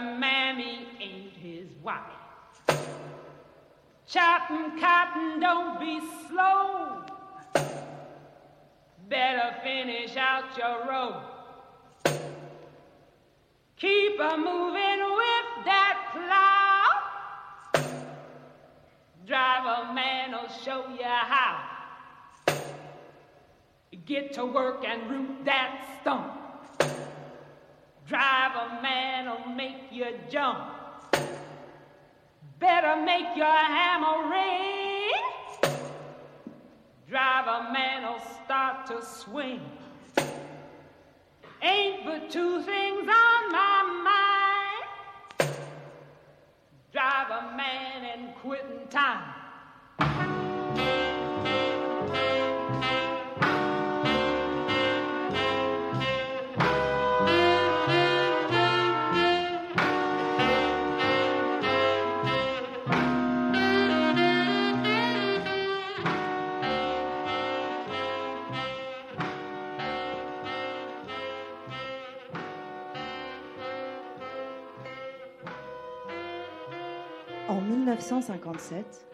Mammy ain't his wife. Chopping cotton, don't be slow. Better finish out your row. Keep a moving with that plow. Drive a man'll show you how. Get to work and root that stump. Drive a man'll make you jump. Better make your hammer ring. Drive a man'll start to swing. Ain't but two things on my mind. Drive a man and quitting time. 1957,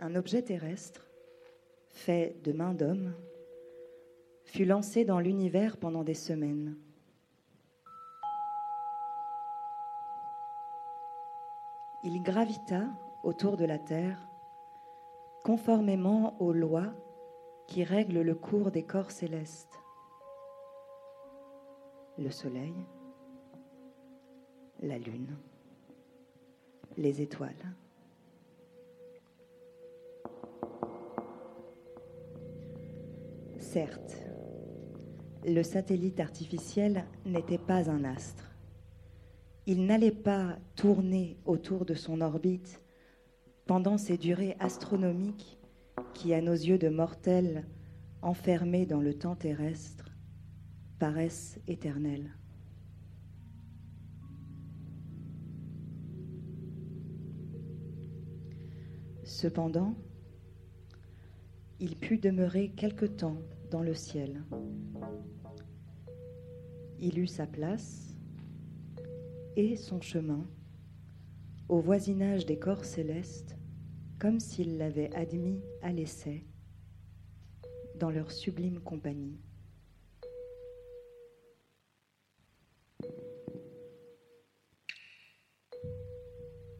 un objet terrestre, fait de main d'homme, fut lancé dans l'univers pendant des semaines. Il gravita autour de la Terre conformément aux lois qui règlent le cours des corps célestes. Le Soleil, la Lune, les étoiles. Certes, le satellite artificiel n'était pas un astre. Il n'allait pas tourner autour de son orbite pendant ces durées astronomiques qui, à nos yeux de mortels enfermés dans le temps terrestre, paraissent éternelles. Cependant, il put demeurer quelque temps dans le ciel. Il eut sa place et son chemin au voisinage des corps célestes, comme s'il l'avait admis à l'essai dans leur sublime compagnie.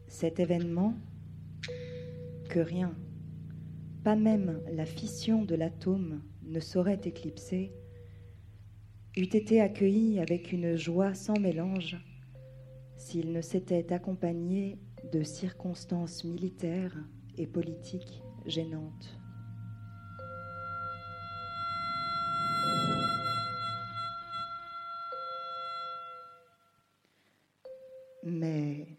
Cet événement que rien, pas même la fission de l'atome ne saurait éclipser, eût été accueilli avec une joie sans mélange s'il ne s'était accompagné de circonstances militaires et politiques gênantes. Mais,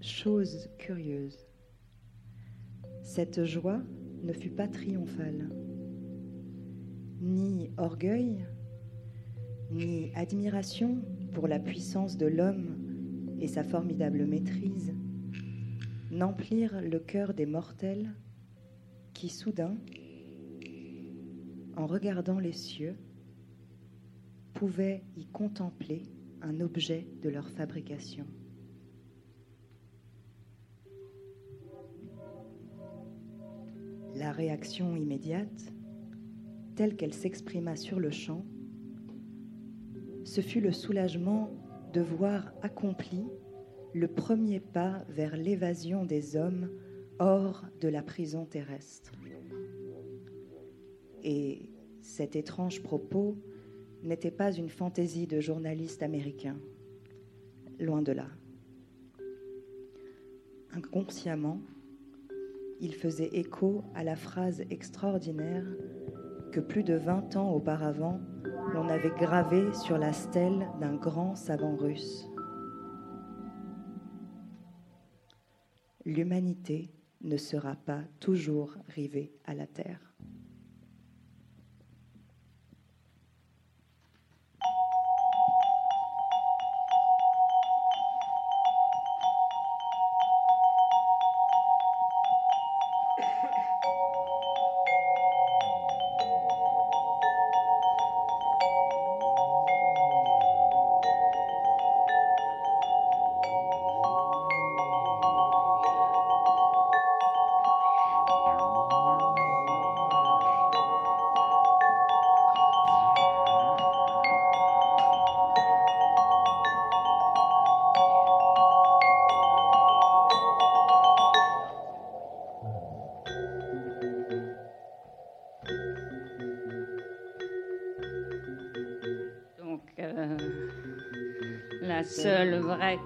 chose curieuse, cette joie ne fut pas triomphale, ni orgueil, ni admiration pour la puissance de l'homme et sa formidable maîtrise n'emplirent le cœur des mortels qui soudain, en regardant les cieux, pouvaient y contempler un objet de leur fabrication. La réaction immédiate, telle qu'elle s'exprima sur le champ, ce fut le soulagement de voir accompli le premier pas vers l'évasion des hommes hors de la prison terrestre. Et cet étrange propos n'était pas une fantaisie de journaliste américain, loin de là. Inconsciemment, il faisait écho à la phrase extraordinaire que plus de 20 ans auparavant, l'on avait gravée sur la stèle d'un grand savant russe. L'humanité ne sera pas toujours rivée à la Terre.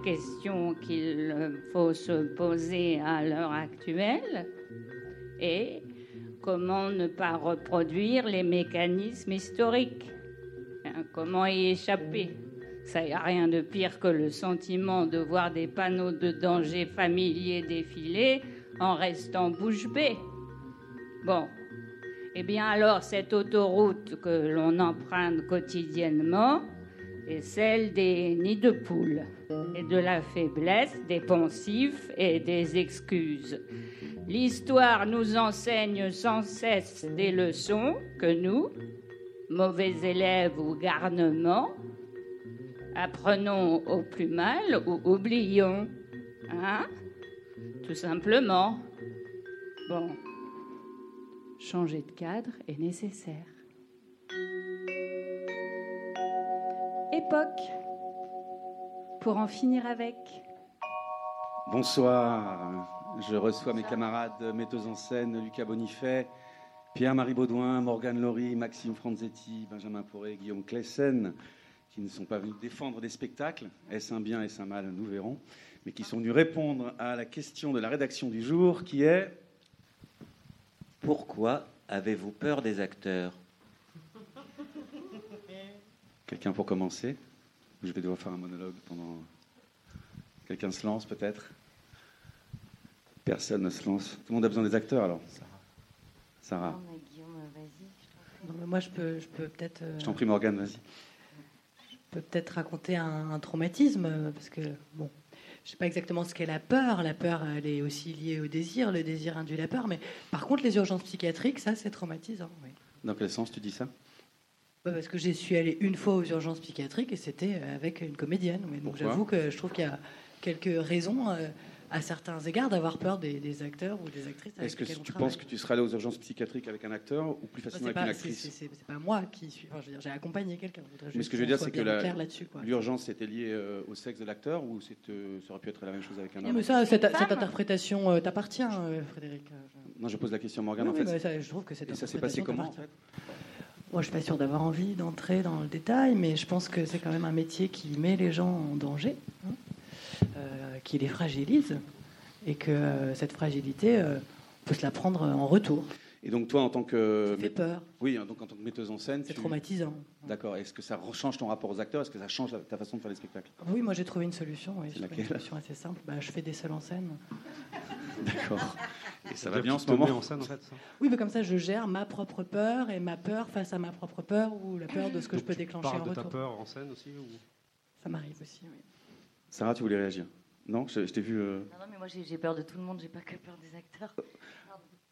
Question qu'il faut se poser à l'heure actuelle est comment ne pas reproduire les mécanismes historiques? Hein, Comment y échapper? Ça y a rien de pire que le sentiment de voir des panneaux de danger familiers défiler en restant bouche bée. Bon, eh bien alors, cette autoroute que l'on emprunte quotidiennement est celle des nids de poules. et de la faiblesse, des poncifs et des excuses. L'histoire nous enseigne sans cesse des leçons que nous, mauvais élèves ou garnements, apprenons au plus mal ou oublions. Hein Tout simplement. Bon. Changer de cadre est nécessaire. Époque. Pour en finir avec. Bonsoir, je reçois mes camarades metteuses en scène, Lucas Bonifay, Pierre-Marie Baudouin, Morgane Laurie, Maxime Franzetti, Benjamin Poré, Guillaume Clessen, qui ne sont pas venus défendre des spectacles, est-ce un bien, est-ce un mal, nous verrons, mais qui sont venus répondre à la question de la rédaction du jour, qui est Pourquoi avez-vous peur des acteurs? Quelqu'un pour commencer? Je vais devoir faire un monologue pendant... Quelqu'un se lance peut-être Personne ne se lance. Tout le monde a besoin des acteurs alors Sarah. Non, mais moi, je peux, je peux peut-être. euh, Je t'en prie Morgane, vas-y. je peux peut-être raconter un, un traumatisme, euh, parce que, bon, je sais pas exactement ce qu'est la peur. La peur, elle est aussi liée au désir. Le désir induit la peur. Mais par contre, les urgences psychiatriques, ça, c'est traumatisant. Oui. Dans quel sens tu dis ça? Ouais, Parce que j'y suis allée une fois aux urgences psychiatriques et c'était euh, avec une comédienne. Donc j'avoue que je trouve qu'il y a quelques raisons, euh, à certains égards, d'avoir peur des, des acteurs ou des actrices. Est-ce que tu travaille. penses que tu serais allé aux urgences psychiatriques avec un acteur ou plus facilement avec une pas, c'est- actrice? c'est- pas moi qui suis. enfin, j'ai accompagné quelqu'un. Mais ce que je veux dire, c'est que l'urgence était liée euh, au sexe de l'acteur ou euh, ça aurait pu être la même chose avec un Non, homme? mais ça, cette, Une interprétation euh, t'appartient, euh, Frédéric. Euh, Non, je pose la question à Morgane Oui, en fait. ça, je trouve que cette Et ça s'est passé comment en fait? Moi, je suis pas sûre d'avoir envie d'entrer dans le détail, mais je pense que c'est quand même un métier qui met les gens en danger, hein, euh, qui les fragilise, et que euh, cette fragilité, euh, on peut se la prendre en retour. Et donc toi en tant que Ça fait peur, oui, hein, donc en tant que metteuse en scène, c'est tu- traumatisant. D'accord. Est-ce que ça change ton rapport aux acteurs? Est-ce que ça change ta façon de faire les spectacles? Oui, moi j'ai trouvé une solution. Oui, trouvé une solution assez simple. Bah, je fais des seuls en scène. D'accord. Et ça va bien en ce moment? en scène, en fait, ça? Oui, mais comme ça, je gère ma propre peur et ma peur face à ma propre peur ou la peur de ce que Donc je peux tu déclencher parles en de ta retour. peur en scène aussi ou... Ça m'arrive aussi. Oui. Sarah, tu voulais réagir? Non, je, je t'ai vu. euh, Non, non, mais moi j'ai j'ai peur de tout le monde, j'ai pas que peur des acteurs.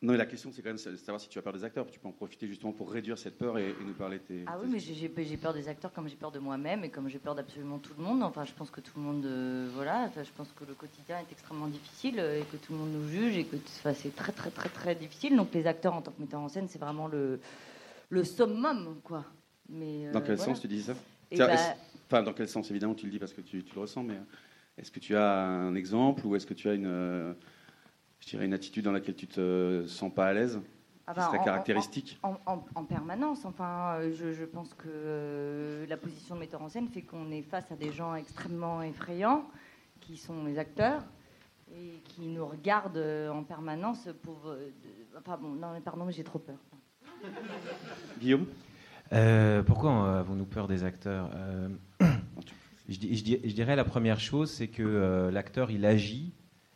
Non, mais la question c'est quand même de savoir si tu as peur des acteurs. Tu peux en profiter justement pour réduire cette peur et, et nous parler de tes. Ah oui, mais j'ai- peur des acteurs comme j'ai peur de moi-même et comme j'ai peur d'absolument tout le monde. Enfin, je pense que tout le monde, euh, voilà, je pense que le quotidien est extrêmement difficile euh, et que tout le monde nous juge et que enfin, c'est très très très très difficile. Donc les acteurs en tant que metteurs en scène, c'est vraiment le le summum, quoi. Mais Dans euh, quel voilà. sens tu dis ça? Bah, Enfin, dans quel sens? Évidemment tu le dis parce que tu, tu le ressens, mais euh, est-ce que tu as un exemple ou est-ce que tu as une, euh, je dirais une attitude dans laquelle tu te sens pas à l'aise, ah bah, en- caractéristique? En, en- en permanence. Enfin, euh, je, je pense que euh, la position de metteur en scène fait qu'on est face à des gens extrêmement effrayants, qui sont les acteurs, et qui nous regardent euh, en permanence pour. euh, de- enfin bon, non, mais pardon, mais j'ai trop peur. Guillaume? Euh, pourquoi avons-nous peur des acteurs? Euh, je, di- je di- je dirais la première chose, c'est que euh, l'acteur, il agit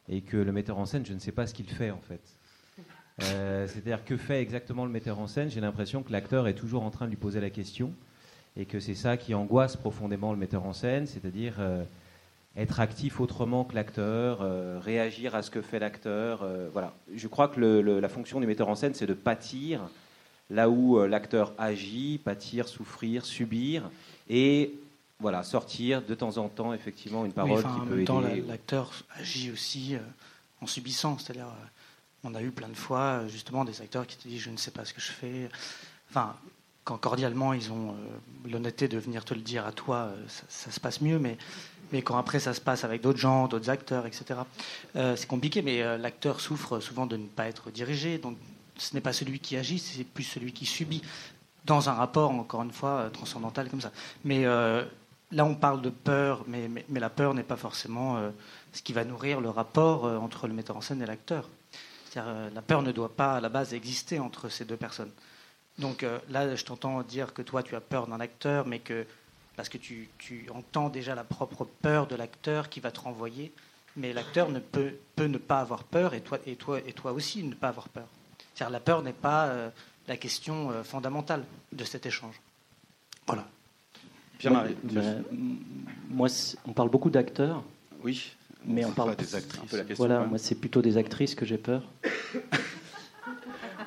et que le metteur en scène, je ne sais pas ce qu'il fait en fait. Euh, C'est-à-dire que fait exactement le metteur en scène? J'ai l'impression que l'acteur est toujours en train de lui poser la question et que c'est ça qui angoisse profondément le metteur en scène, c'est-à-dire euh, être actif autrement que l'acteur, euh, réagir à ce que fait l'acteur. voilà. Je crois que la fonction du metteur en scène, c'est de pâtir là où l'acteur agit, pâtir, souffrir, subir, et voilà, sortir de temps en temps effectivement une parole Oui, enfin, qui en peut même temps, aider. la- l'acteur agit aussi euh, en subissant. C'est-à-dire, euh, on a eu plein de fois, euh, justement, des acteurs qui te disent Je ne sais pas ce que je fais. Enfin, quand cordialement, ils ont l'honnêteté de venir te le dire à toi, ça, ça se passe mieux. Mais, mais quand après, ça se passe avec d'autres gens, d'autres acteurs, etc., c'est compliqué. Mais l'acteur souffre souvent de ne pas être dirigé. Donc, ce n'est pas celui qui agit, c'est plus celui qui subit. Dans un rapport, encore une fois, transcendantal comme ça. Mais là, on parle de peur, mais, la peur n'est pas forcément euh, ce qui va nourrir le rapport euh, entre le metteur en scène et l'acteur. Euh, la peur ne doit pas, à la base, exister entre ces deux personnes. Donc là, je t'entends dire que toi, tu as peur d'un acteur, mais que parce que tu, entends déjà la propre peur de l'acteur qui va te renvoyer, mais l'acteur ne peut, ne pas avoir peur, et toi, aussi ne pas avoir peur. C'est-à-dire, la peur n'est pas la question fondamentale de cet échange. Voilà. Pierre-Marie. Moi, ben, m- moi, on parle beaucoup d'acteurs. Oui. Mais on parle Enfin, des actrices. Un peu la question, Voilà, moi c'est plutôt des actrices que j'ai peur.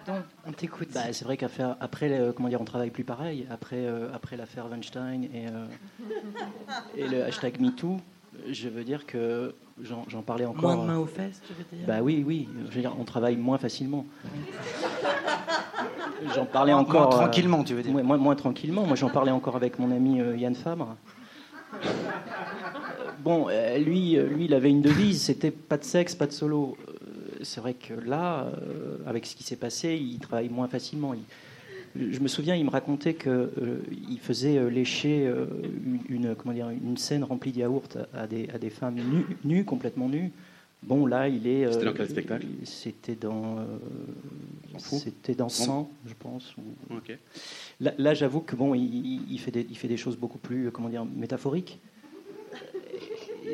Donc, on t'écoute. Bah, c'est vrai qu'après, après, euh, comment dire, on travaille plus pareil. Après, euh, après l'affaire Weinstein et, euh, et le hashtag MeToo, je veux dire que j'en j'en parlais encore. Moins de mains aux fesses, tu veux dire? Bah oui, oui. Je veux dire, on travaille moins facilement. J'en parlais Moins- encore. moins euh, tranquillement, tu veux dire. moins, moins tranquillement. Moi, j'en parlais encore avec mon ami euh, Yann Fabre. Bon, euh, lui, lui, il avait une devise, c'était pas de sexe, pas de solo. C'est vrai que là, avec ce qui s'est passé, il travaille moins facilement. Il- je me souviens, il me racontait que euh, il faisait lécher euh, une, une- comment dire, une scène remplie de yaourt à des, à des femmes nues, nues, complètement nues. Bon, là, il est. euh, C'était dans quel spectacle C'était dans. euh, C'était dans 100, je pense. ou- Ok. Là, là, j'avoue que bon, il, il fait des, il fait des choses beaucoup plus, euh, comment dire, métaphoriques.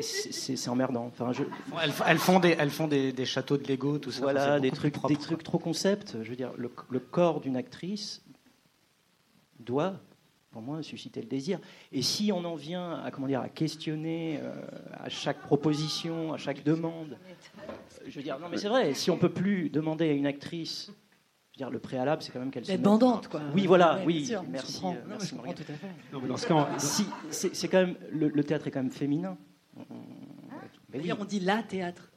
C'est- emmerdant. Enfin, je, Elles, elles font, des, elles font des, des châteaux de Lego, tout ça. Voilà, des trucs, des trucs trop concept. Je veux dire, le, le corps d'une actrice doit, pour moi, susciter le désir. Et si on en vient à comment dire, à questionner euh, à chaque proposition, à chaque demande, euh, je veux dire, non, mais c'est vrai. Si on peut plus demander à une actrice, je veux dire, le préalable, c'est quand même qu'elle mette- bandante, quoi. Oui, voilà, Ouais, oui. sûr, merci, euh, merci, je comprends Morgane. tout à fait. Non, mais dans ce cas, si, c'est c'est quand même le, le théâtre est quand même féminin. Mais oui. D'ailleurs, on dit la théâtre.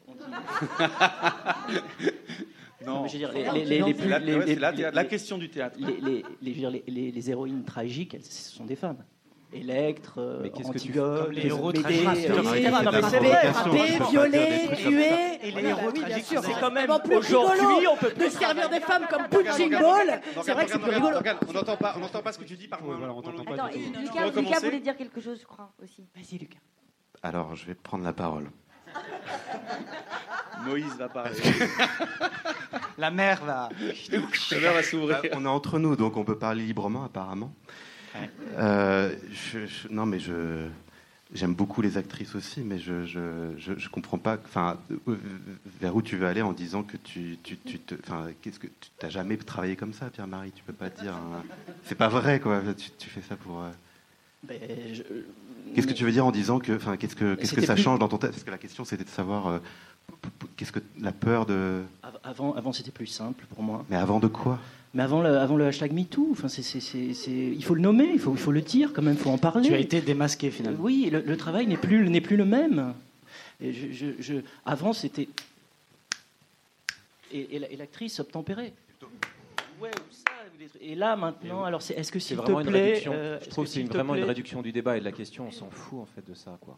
Non, les, les, les la- les- les- les- question du théâtre. Les, les, les- les- les- les héroïnes tragiques, elles, ce sont des femmes. Électre, euh, Antigone, les héros tragiques? euh, Frappés, etc. Non, mais c'est Frapper, vrai. frapper, violer, tuer. Et les Voilà, héros tragiques, sûr. c'est quand même aujourd'hui, rigolo on peut plus servir des femmes comme punching ball. C'est vrai que c'est plus rigolo. On n'entend pas, on n'entend pas ce que tu dis par Attends, Tu peux Lucas, voulait dire quelque chose, je crois, aussi. Vas-y, Lucas. Alors, je vais prendre la parole. Moïse va parler. La mère va. La mer va s'ouvrir. on est entre nous, donc on peut parler librement, apparemment. Euh, je- je- non, mais je. J'aime beaucoup les actrices aussi, mais je je, je, je comprends pas. Enfin, euh, vers où tu veux aller en disant que tu tu, tu te. Enfin, qu'est-ce que tu t'as jamais travaillé comme ça, Pierre-Marie? Tu peux pas dire. hein. C'est pas vrai, quoi. Tu, tu fais ça pour. euh, Ben, je- Qu'est-ce que tu veux dire en disant que, enfin, qu'est-ce que, qu'est-ce que ça plus- change dans ton tête? Parce que la question c'était de savoir, euh, qu'est-ce que la peur de, av- Avant, avant c'était plus simple pour moi. mais avant de quoi? Mais avant le, avant le hashtag MeToo, enfin, c'est, c'est, c'est, c'est- il faut le nommer, il faut, il faut le dire quand même, il faut en parler. Tu as été démasqué finalement. Oui, le, le travail n'est plus, n'est plus le même. Et je, je- je- avant, c'était. Et, et la- et l'actrice obtempérait. Ouais, ou ça, ou des trucs. Et là, maintenant, alors, c'est, est-ce que C'est s'il te vraiment une plaît. réduction. euh, je trouve que c'est une- te vraiment une réduction du débat et de la question. On s'en fout en fait de ça, quoi.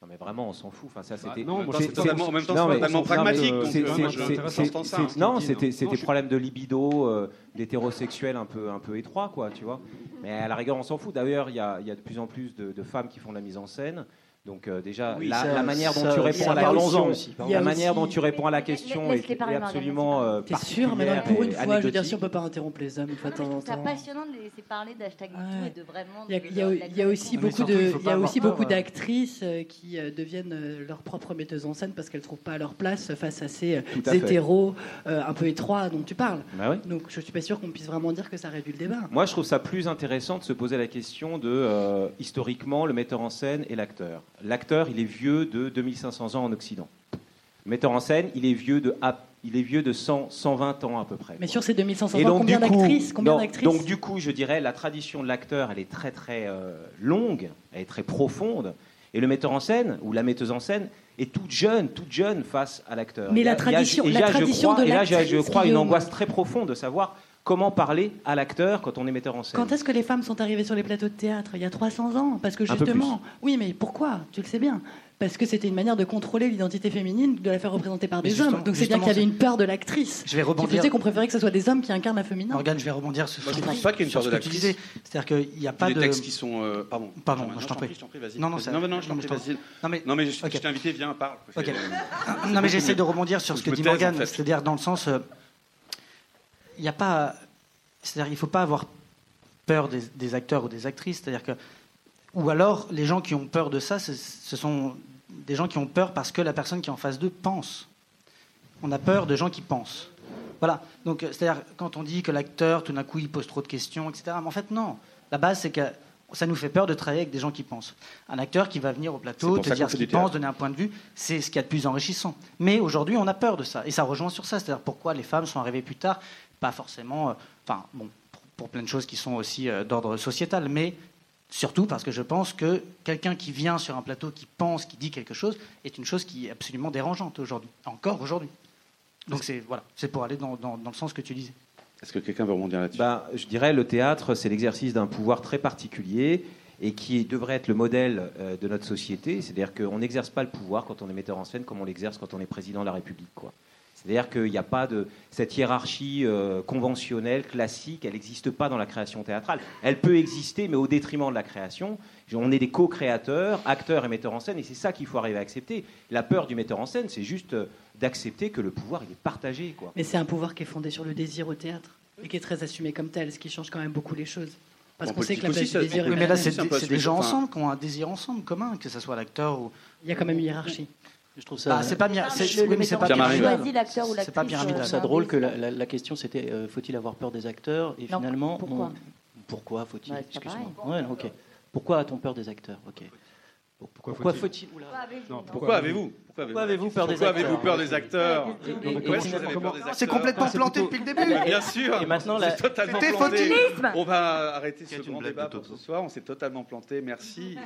Non mais vraiment, on s'en fout. Enfin, ça, c'était. non, c'est totalement- en même temps, non, c'est totalement non, pragmatique, Non, c'était non. c'était Non, problème de libido, euh, d'hétérosexuels un peu un peu étroit, quoi, tu vois. Mais à la rigueur, on s'en fout. D'ailleurs, il y a, il y a de plus en plus de, de femmes qui font de la mise en scène. Donc euh, déjà, Oui, la, ça- la manière dont ça- tu réponds à la question, aussi, la manière dont tu réponds à la question est, est absolument euh, T'es sûr, particulière pour une fois, je veux dire, si on peut pas interrompre les hommes une fois de temps en C'est temps. passionnant de les laisser parler d'hashtag et de vraiment. Il y y y a aussi Non, beaucoup de, il y a aussi peur, beaucoup d'actrices euh, qui euh, deviennent leur propre metteuse en scène parce qu'elles trouvent pas leur place face à ces à hétéros euh, un peu étroits dont tu parles. Bah oui. Donc je suis pas sûr qu'on puisse vraiment dire que ça réduit le débat. Moi, je trouve ça plus intéressant de se poser la question de, historiquement, le metteur en scène et l'acteur. L'acteur, il est vieux de 2500 ans en Occident. Le metteur en scène, il est vieux de, il est vieux de 100, 120 ans à peu près. Mais sur ces 2500 Et ans, combien d'actrices Combien non, d'actrices Donc, du coup, je dirais, la tradition de l'acteur, elle est très, très euh, longue, elle est très profonde. Et le metteur en scène, ou la metteuse en scène, est toute jeune, toute jeune face à l'acteur. Mais la tradition- et la tradition crois- de Et là, je crois, une angoisse très profonde de savoir comment parler à l'acteur quand on est metteur en scène. Quand est-ce que les femmes sont arrivées sur les plateaux de théâtre Il y a 300 ans. Parce que Un peu justement, oui, mais pourquoi? Tu le sais bien. Parce que c'était une manière de contrôler l'identité féminine, de la faire représenter par Mais des hommes. Donc c'est bien qu'il y avait une peur de l'actrice. Je vais Qui rebondir. faisait qu'on préférait que ce soit des hommes qui incarnent la féminin. Morgane, je vais rebondir sur, Moi, je sur- pense pas qu'il y ait une sur peur ce de que tu l'actrice. disais. C'est-à-dire qu'il n'y a pas des de. textes qui sont. euh, pardon. Pardon, Non, je t'en prie. Je t'en prie, vas-y. Non, non, non, non, je t'en non, prie, je t'en- vas-y. Non, mais- Non, mais je, t'ai invité, viens, parle. Non, mais j'essaie de rebondir sur ce que dit Morgane, c'est-à-dire dans le sens, euh, il n'y a pas, c'est-à-dire il faut pas avoir peur des, des acteurs ou des actrices, c'est-à-dire que, ou alors les gens qui ont peur de ça, ce sont des gens qui ont peur parce que la personne qui est en face d'eux pense. On a peur de gens qui pensent. Voilà. Donc, euh, c'est-à-dire quand on dit que l'acteur, tout d'un coup, il pose trop de questions, etc. Mais en fait, non. La base, c'est que ça nous fait peur de travailler avec des gens qui pensent. Un acteur qui va venir au plateau, te dire ce qu'il pense, donner un point de vue, c'est ce qu'il y a de plus enrichissant. Mais aujourd'hui, on a peur de ça. Et ça rejoint sur ça. C'est-à-dire pourquoi les femmes sont arrivées plus tard. Pas forcément. euh, Enfin, bon, pour, pour plein de choses qui sont aussi euh, d'ordre sociétal. Mais surtout parce que je pense que quelqu'un qui vient sur un plateau, qui pense, qui dit quelque chose, est une chose qui est absolument dérangeante aujourd'hui. Encore aujourd'hui. Donc c'est voilà, c'est pour aller dans, dans- dans le sens que tu disais. Est-ce que quelqu'un veut rebondir là-dessus? Ben, je dirais le théâtre, c'est l'exercice d'un pouvoir très particulier et qui devrait être le modèle euh, de notre société. C'est-à-dire qu'on n'exerce pas le pouvoir quand on est metteur en scène comme on l'exerce quand on est président de la République. quoi. C'est-à-dire qu'il n'y a pas de cette hiérarchie euh, conventionnelle, classique, elle n'existe pas dans la création théâtrale. Elle peut exister, mais au détriment de la création. On est des co-créateurs, acteurs et metteurs en scène, et c'est ça qu'il faut arriver à accepter. La peur du metteur en scène, c'est juste euh, d'accepter que le pouvoir il est partagé. Quoi. Mais c'est un pouvoir qui est fondé sur le désir au théâtre et qui est très assumé comme tel, ce qui change quand même beaucoup les choses. Parce qu'on sait que la aussi, du désir Oui, mais là, c'est des, des gens enfin- ensemble qui ont un désir ensemble commun, que ce soit l'acteur ou. Il y a quand même une hiérarchie. Je trouve ça. Bah, c'est pas bien. Ah, c'est- oui, mais c'est pas pyramidal. C'est pas pyramidal. ça drôle que la, la- la question c'était euh, faut-il avoir peur des acteurs et Non, finalement pourquoi on- pourquoi? Faut-il Bah, c'est pas Excuse-moi. Ouais, ok. Pourquoi a-t-on peur des acteurs? Ok. Pourquoi Pourquoi faut-il Pourquoi avez-vous Pourquoi avez-vous peur des acteurs? Pourquoi peur des C'est complètement Ah, c'est planté depuis le début. Mais Bien sûr. Et maintenant, la- C'est totalement C'était planté. fautilisme. On va arrêter ce C'est grand débat de pour ce soir. On s'est totalement planté. Merci.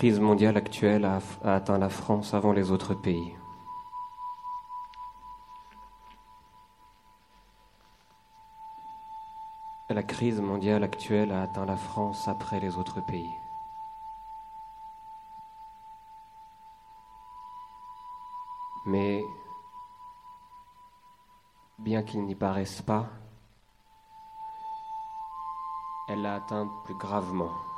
Crise mondiale actuelle a, a atteint la France avant les autres pays. La crise mondiale actuelle a atteint la France après les autres pays. Mais bien qu'il n'y paraisse pas, elle l'a atteint plus gravement.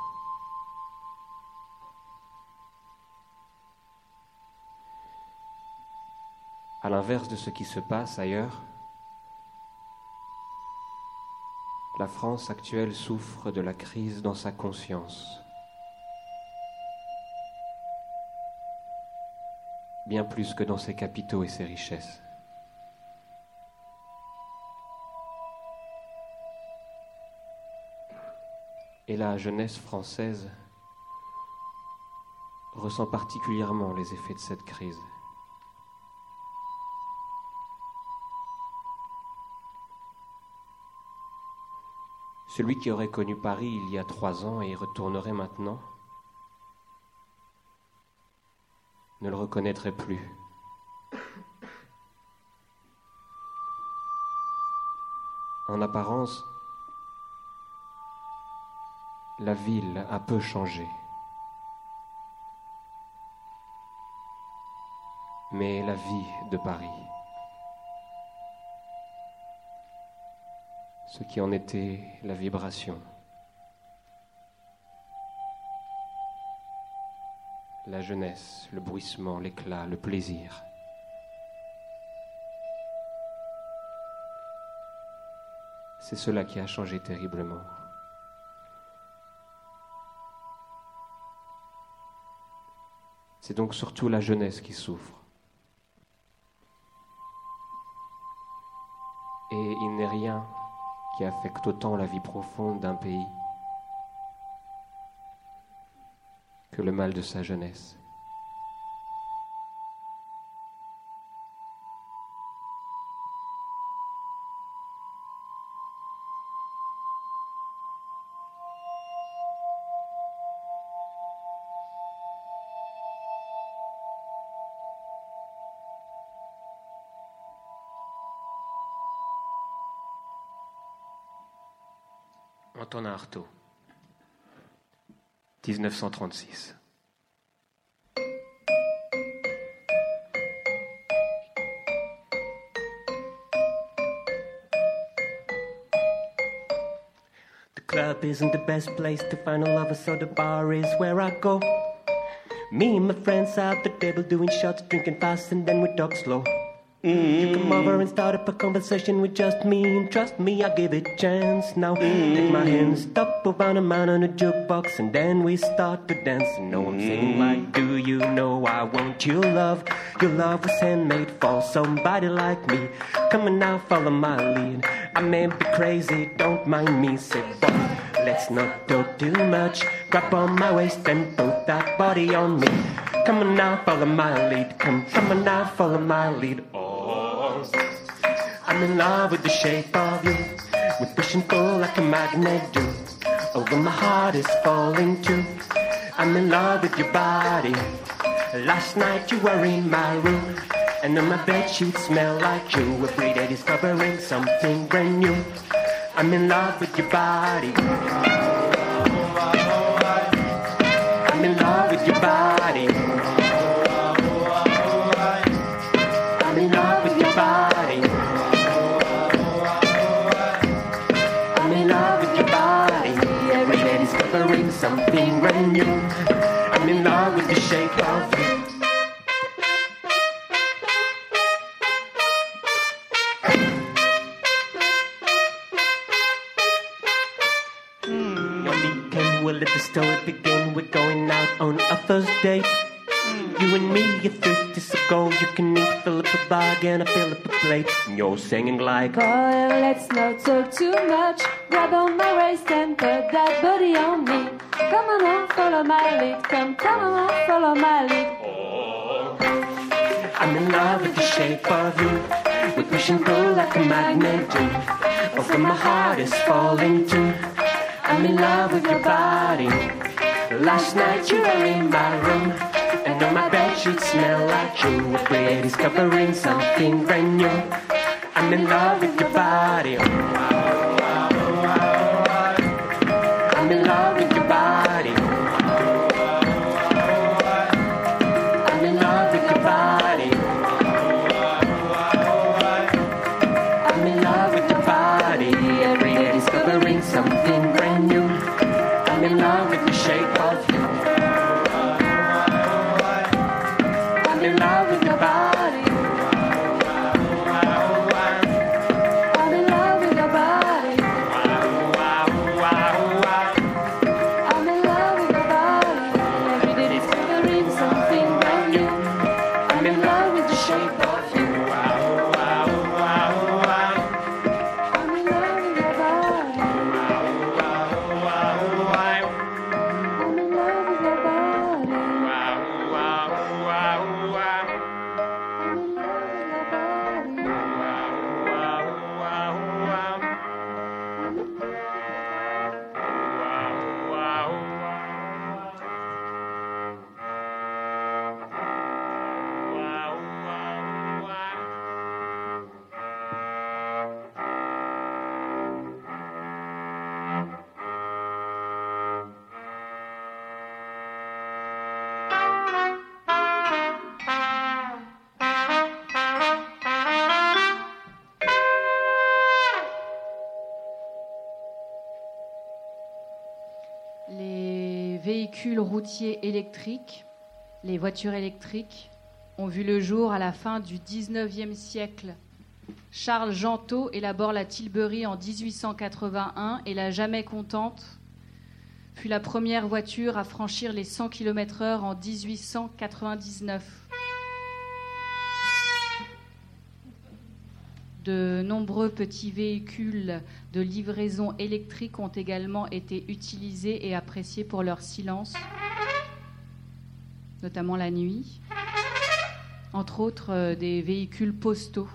À l'inverse de ce qui se passe ailleurs, la France actuelle souffre de la crise dans sa conscience. Bien plus que dans ses capitaux et ses richesses. Et la jeunesse française ressent particulièrement les effets de cette crise. Celui qui aurait connu Paris il y a trois ans et y retournerait maintenant ne le reconnaîtrait plus. En apparence, la ville a peu changé. Mais la vie de Paris, ce qui en était la vibration, la jeunesse, le bruissement, l'éclat, le plaisir. C'est cela qui a changé terriblement. C'est donc surtout la jeunesse qui souffre. Et il n'est rien qui affecte autant la vie profonde d'un pays que le mal de sa jeunesse. 1936. The club isn't the best place to find a lover, so the bar is where I go. Me and my friends at the table doing shots, drinking fast, and then we talk slow. You come over mm-hmm. and start up a conversation with just me, and trust me, I'll give it a chance. Now, take my mm-hmm. hand, stop around a man on a jukebox, and then we start to dance. And no I'm singing mm-hmm. like, Do you know I want your love? Your love was handmade for somebody like me. Come on now, follow my lead. I may be crazy, don't mind me. Say, boy, let's not talk too much. Grab on my waist and put that body on me. Come on now, follow my lead. Come, come on now, follow my lead. I'm in love with the shape of you. We push and pull like a magnet do. Although my heart is falling too. I'm in love with your body. Last night you were in my room. And on my bed sheets smell like you. Every day discovering something brand new. I'm in love with your body. I'm in love with your body. A date. You and me, you're thrifty, so go. You can eat, fill up a bag and I fill up a plate. And you're singing like, Boy, let's not talk too much. Grab on my waist and put that body on me. Come on, on, follow my lead. Come, come on, follow my lead. I'm in love with the shape of you. We push and pull like a magnet do. Although my heart is falling too. I'm in love with your body. Last night you were in my room, and on my bed she'd smell like you. We're discovering something brand new. I'm in love with your body. I'm véhicules routiers électriques, les voitures électriques, ont vu le jour à la fin du 19e siècle. Charles Gentot élabore la Tilbury en 1881 et la Jamais Contente fut la première voiture à franchir les 100 km/h en 1899. De nombreux petits véhicules de livraison électrique ont également été utilisés et appréciés pour leur silence, notamment la nuit, entre autres euh, des véhicules postaux.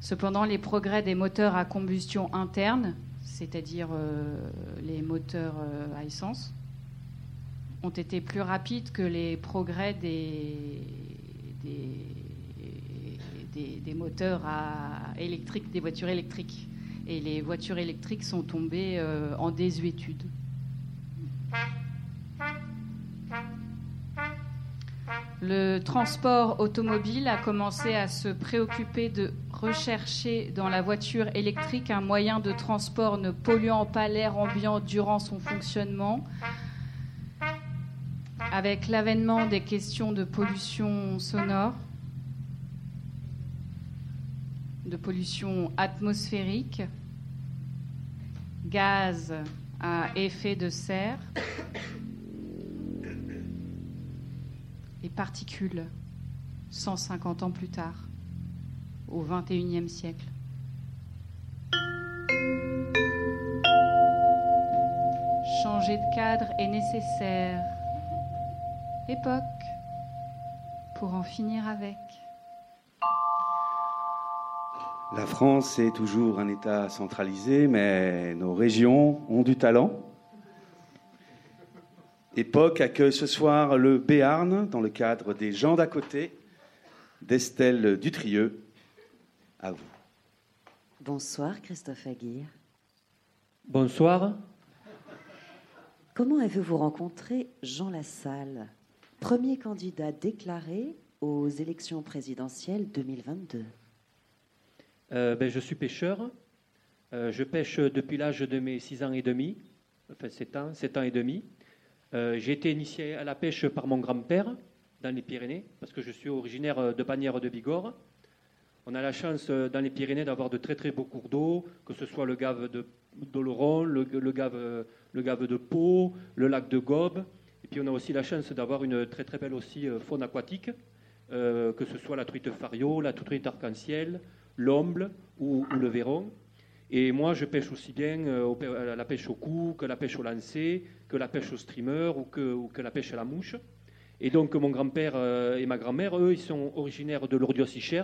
Cependant, les progrès des moteurs à combustion interne, c'est-à-dire euh, les moteurs euh, à essence, ont été plus rapides que les progrès des, des, moteurs à électriques, des voitures électriques. Et les voitures électriques sont tombées euh, en désuétude. Le transport automobile a commencé à se préoccuper de rechercher dans la voiture électrique un moyen de transport ne polluant pas l'air ambiant durant son fonctionnement. Avec l'avènement des questions de pollution sonore, de pollution atmosphérique, gaz à effet de serre et particules 150 ans plus tard, au XXIe siècle. Changer de cadre est nécessaire. Époque pour en finir avec. La France est toujours un État centralisé, mais nos régions ont du talent. Époque accueille ce soir le Béarn dans le cadre des gens d'à côté d'Estelle Dutrieux. À vous. Bonsoir Christophe Aguirre. Bonsoir. Comment avez-vous rencontré Jean Lassalle, premier candidat déclaré aux élections présidentielles 2022 Euh, ben, je suis pêcheur. Euh, je pêche depuis l'âge de mes 6 ans et demi, enfin 7 ans, 7 ans et demi. Euh, J'ai été initié à la pêche par mon grand-père dans les Pyrénées, parce que je suis originaire de Bagnères de Bigorre. On a la chance dans les Pyrénées d'avoir de très très beaux cours d'eau, que ce soit le gave de d'Oloron, le, le gave, le gave de Pau, le lac de Gobe. Puis on a aussi la chance d'avoir une très très belle aussi euh, faune aquatique, euh, que ce soit la truite fario, la truite arc-en-ciel, l'omble ou, le véron. Et moi, je pêche aussi bien euh, la pêche au cou que la pêche au lancer, que la pêche au streamer ou que, la pêche à la mouche. Et donc, mon grand-père et ma grand-mère, eux, ils sont originaires de l'Ordios-Icher.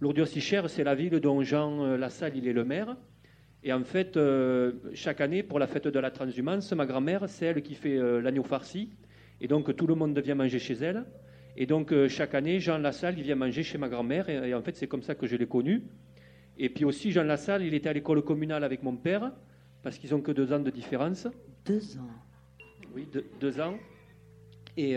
Lourdes-sur-Cher, c'est la ville dont Jean Lassalle, il est le maire. Et en fait, euh, chaque année, pour la fête de la transhumance, ma grand-mère, c'est elle qui fait euh, l'agneau farci. Et donc, tout le monde vient manger chez elle. Et donc, euh, chaque année, Jean Lassalle, il vient manger chez ma grand-mère. Et, et en fait, c'est comme ça que je l'ai connu. Et puis aussi, Jean Lassalle, il était à l'école communale avec mon père, parce qu'ils ont que deux ans de différence. Deux ans. Oui, deux, deux ans. Et,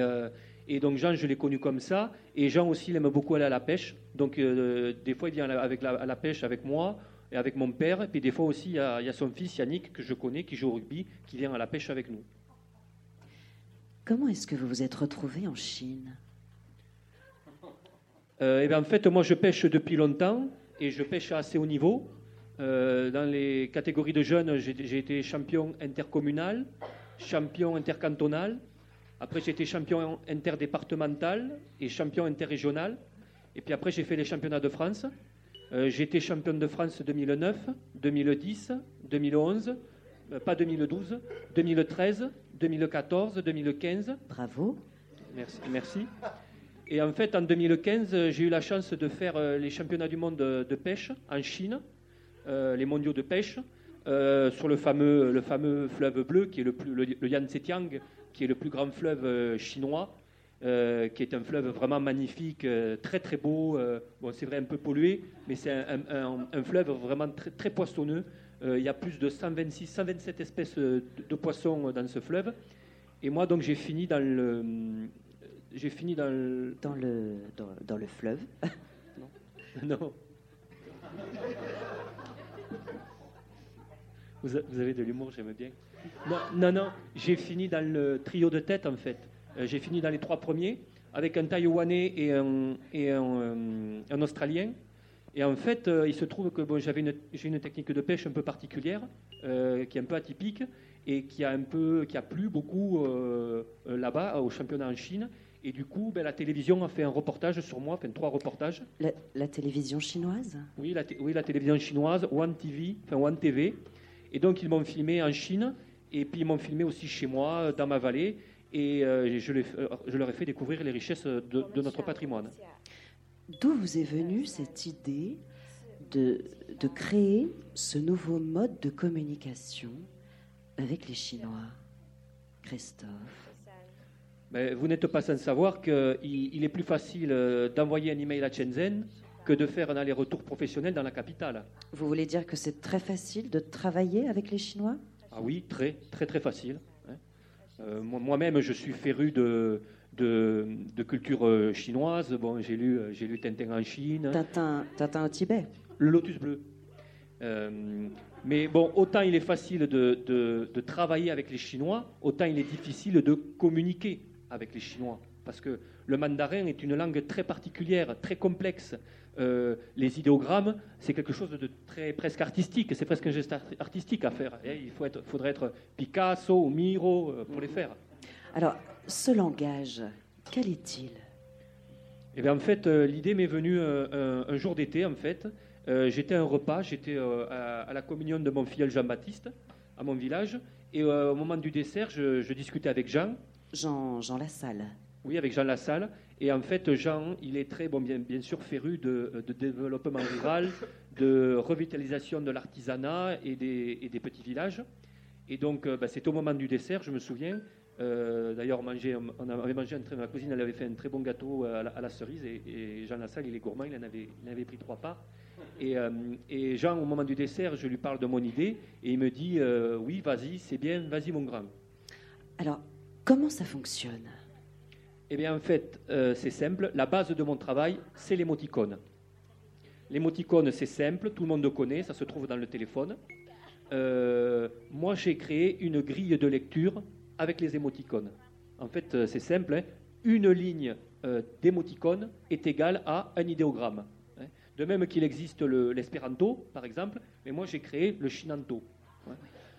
et donc Jean, je l'ai connu comme ça. Et Jean aussi, il aime beaucoup aller à la pêche. Donc des fois, il vient avec la, à la pêche avec moi et avec mon père. Et puis des fois aussi, il y, a, il y a son fils Yannick, que je connais, qui joue au rugby, qui vient à la pêche avec nous. Comment est-ce que vous vous êtes retrouvé en Chine? Euh, eh bien, en fait, moi, je pêche depuis longtemps et je pêche à assez haut niveau. Euh, dans les catégories de jeunes, j'ai été champion intercommunal, champion intercantonal. Après, j'ai été champion interdépartemental et champion interrégional. Et puis après, j'ai fait les championnats de France. Euh, j'ai été champion de France 2009, 2010, 2011, euh, pas 2012, 2013, 2014, 2015. Bravo. Merci. merci. Et en fait, en 2015, euh, j'ai eu la chance de faire euh, les championnats du monde de, de pêche en Chine, euh, les mondiaux de pêche, sur le fameux, le fameux fleuve bleu, qui est le, plus, le, le Yangtze-Kiang, qui est le plus grand fleuve chinois, euh, qui est un fleuve vraiment magnifique, euh, très très beau. euh, bon, c'est vrai un peu pollué, mais c'est un, un- un- un fleuve vraiment très, très poissonneux. Il y a plus de 126, 127 espèces de, de poissons dans ce fleuve. Et moi, donc, j'ai fini dans le, j'ai fini dans le, dans le, dans, dans le fleuve. non. vous avez de l'humour, j'aime bien. Non, non, non, j'ai fini dans le trio de tête en fait. Euh, j'ai fini dans les trois premiers avec un Taïwanais et un, et un, euh, un Australien. Et en fait, euh, il se trouve que bon, j'avais une, j'ai une technique de pêche un peu particulière, euh, qui est un peu atypique et qui a un peu, qui a plu beaucoup euh, là-bas au championnat en Chine. Et du coup, ben, la télévision a fait un reportage sur moi, enfin trois reportages. La, la télévision chinoise? Oui, la, oui, la télévision chinoise, One TV, enfin One TV. Et donc ils m'ont filmé en Chine, et puis ils m'ont filmé aussi chez moi, dans ma vallée, et euh, je, euh, je leur ai fait découvrir les richesses de, de notre patrimoine. D'où vous est venue cette idée de, de créer ce nouveau mode de communication avec les Chinois? Christophe? Mais vous n'êtes pas sans savoir qu'il il est plus facile euh, d'envoyer un email à Shenzhen que de faire un aller-retour professionnel dans la capitale. Vous voulez dire que c'est très facile de travailler avec les Chinois? Ah oui, très, très, très facile. Euh, moi- Moi-même, je suis féru de, de, de culture euh, chinoise. Bon, j'ai lu, euh, j'ai lu Tintin en Chine. Tintin, Tintin au Tibet Le Lotus bleu. Euh, mais bon, autant il est facile de, de- de travailler avec les Chinois, autant il est difficile de communiquer avec les Chinois. Parce que le mandarin est une langue très particulière, très complexe. Euh, les idéogrammes, c'est quelque chose de très presque artistique. C'est presque un geste art- artistique à faire. Et il faut être, faudrait être Picasso ou Miro euh, pour les faire. Alors, ce langage, quel est-il? Eh bien, en fait, euh, l'idée m'est venue un, un jour d'été, en fait. Euh, j'étais à un repas, j'étais euh, à, à la communion de mon filleul Jean-Baptiste, à mon village. Et euh, au moment du dessert, je, je discutais avec Jean. Jean, Jean Lassalle. Oui, avec Jean Lassalle. Et en fait, Jean, il est très, bon, bien, sûr, féru de, développement rural, de revitalisation de l'artisanat et des, et des petits villages. Et donc, euh, bah, c'était au moment du dessert, je me souviens. Euh, D'ailleurs, on, avait mangé ma cousine, elle avait fait un très bon gâteau à la, cerise. Et, Jean Lassalle, il est gourmand, il en avait, pris trois parts. Et, euh, et Jean, au moment du dessert, je lui parle de mon idée. Et il me dit Oui, vas-y, c'est bien, vas-y, mon grand. Alors, comment ça fonctionne? Eh bien, en fait, euh, c'est simple. La base de mon travail, c'est l'émoticône. L'émoticône, c'est simple, tout le monde le connaît, ça se trouve dans le téléphone. Euh, moi, j'ai créé une grille de lecture avec les émoticônes. En fait, euh, c'est simple. hein. Une ligne euh, d'émoticône est égale à un idéogramme. hein. De même qu'il existe le- l'espéranto, par exemple, mais moi, j'ai créé le chinanto. hein.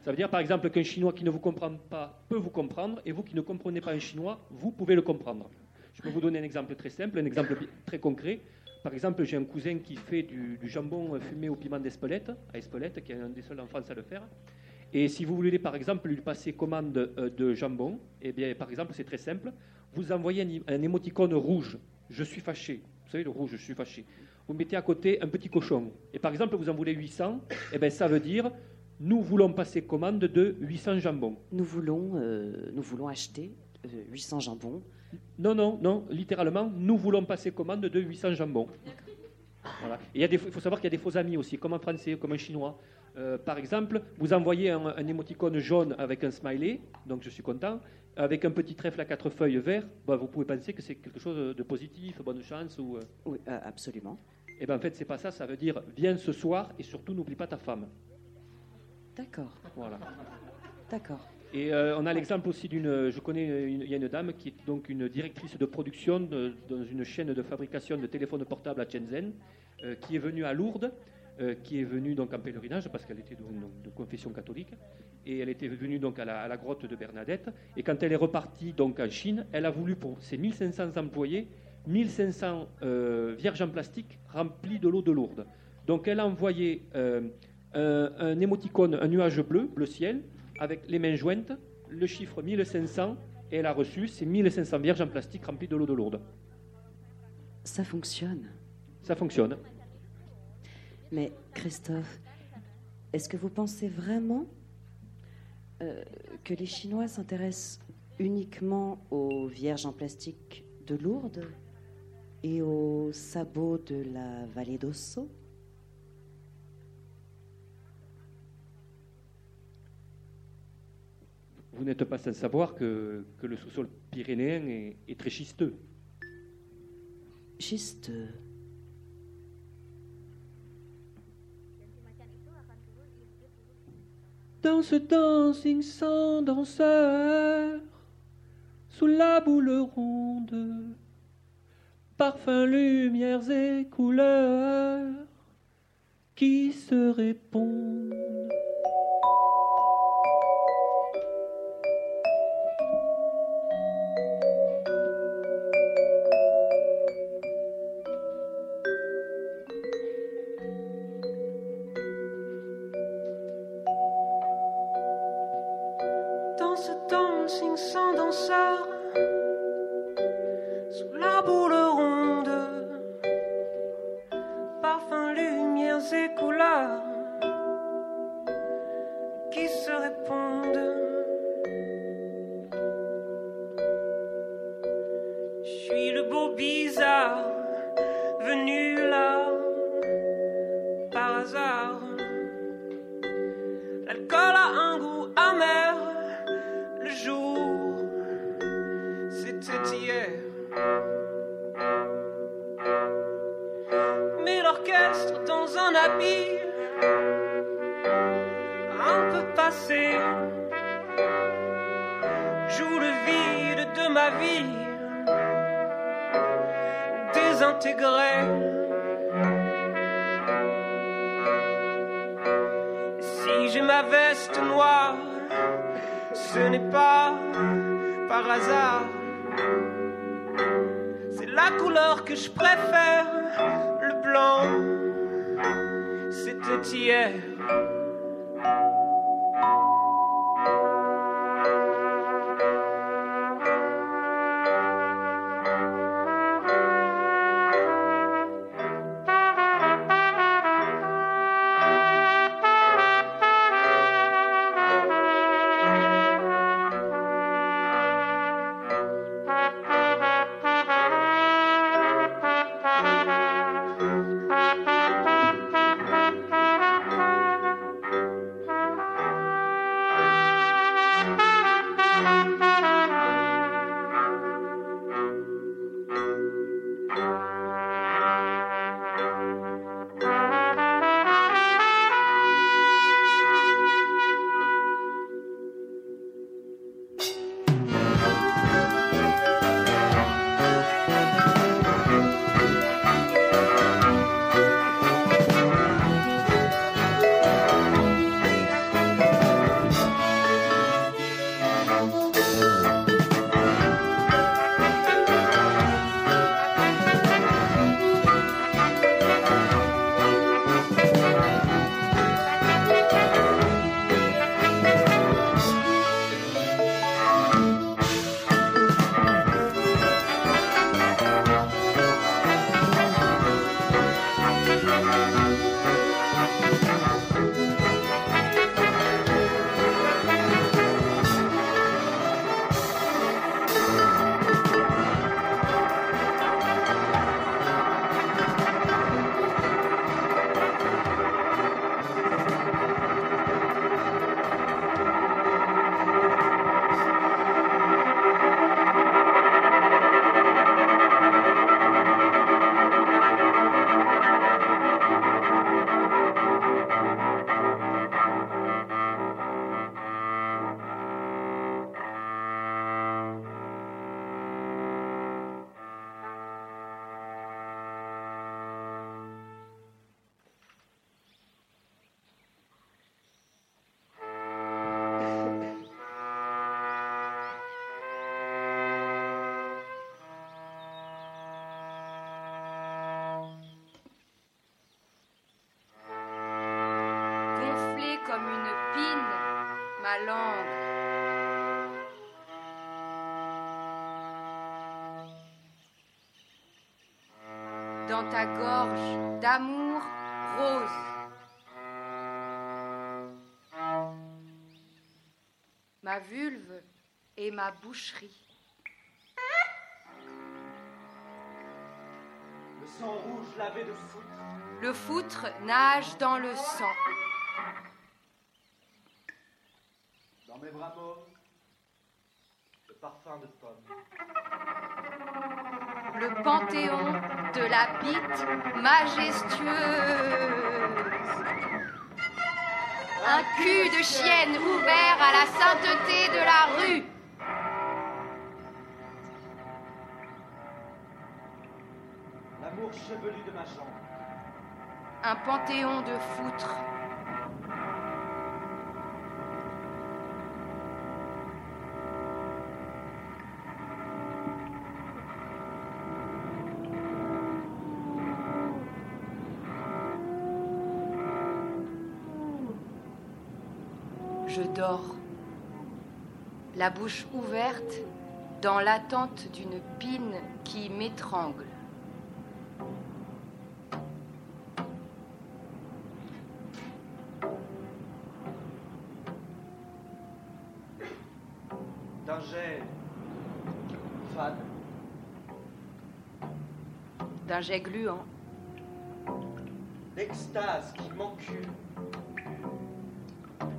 Ça veut dire, par exemple, qu'un Chinois qui ne vous comprend pas peut vous comprendre, et vous qui ne comprenez pas un Chinois, vous pouvez le comprendre. Je peux vous donner un exemple très simple, un exemple très concret. Par exemple, j'ai un cousin qui fait du, jambon fumé au piment d'Espelette, à Espelette, qui est un des seuls en France à le faire. Et si vous voulez, par exemple, lui passer commande euh, de jambon, eh bien, par exemple, c'est très simple. Vous envoyez un, un émoticône rouge. Je suis fâché. Vous savez, le rouge, je suis fâché. vous mettez à côté un petit cochon. Et par exemple, vous en voulez 800, et ben ça veut dire nous voulons passer commande de 800 jambons. Nous voulons, euh, nous voulons acheter euh, 800 jambons. Non, non, non, littéralement, nous voulons passer commande de 800 jambons. Voilà. Et il y a des- il faut savoir qu'il y a des faux amis aussi, comme en français, comme en chinois. Euh, par exemple, vous envoyez un, un émoticône jaune avec un smiley, donc je suis content, avec un petit trèfle à quatre feuilles vert, bah, vous pouvez penser que c'est quelque chose de positif, bonne chance ou. Oui, euh, absolument. Et ben en fait, c'est pas ça. Ça veut dire viens ce soir et surtout n'oublie pas ta femme. D'accord, Voilà. d'accord. Et euh, on a l'exemple aussi d'une. Je connais, une- il y a une dame qui est donc une directrice de production de- dans une chaîne de fabrication de téléphones portables à Shenzhen, euh, qui est venue à Lourdes, euh, qui est venue donc en pèlerinage parce qu'elle était donc, donc, de confession catholique, et elle était venue donc à la, à la grotte de Bernadette. Et quand elle est repartie donc en Chine, elle a voulu pour ses 1500 employés 1500 euh, vierges en plastique remplies de l'eau de Lourdes. Donc elle a envoyé euh, un, un émoticône, un nuage bleu, bleu ciel, avec les mains jointes, le chiffre 1500, et elle a reçu ces 1500 vierges en plastique remplies de l'eau de Lourdes. Ça fonctionne. Ça fonctionne. Mais Christophe, est-ce que vous pensez vraiment euh, que les Chinois s'intéressent uniquement aux vierges en plastique de Lourdes et aux sabots de la vallée d'Osso Vous n'êtes pas sans savoir que, que le sous-sol pyrénéen est, est très schisteux. Schisteux. Dans ce dancing sans danseur, sous la boule ronde, parfums, lumières et couleurs qui se répondent. Comme une pine, ma langue. Dans ta gorge d'amour rose. Ma vulve et ma boucherie. Le sang rouge lavé de foutre. Le foutre nage dans le sang. Le parfum de pomme. Le panthéon de la bite majestueuse. Un cul de chienne ouvert à la sainteté de la rue. L'amour chevelu de ma jambe. Un panthéon de foutre. La bouche ouverte dans l'attente d'une pine qui m'étrangle. D'un jet fade. D'un jet gluant. L'extase qui m'encule.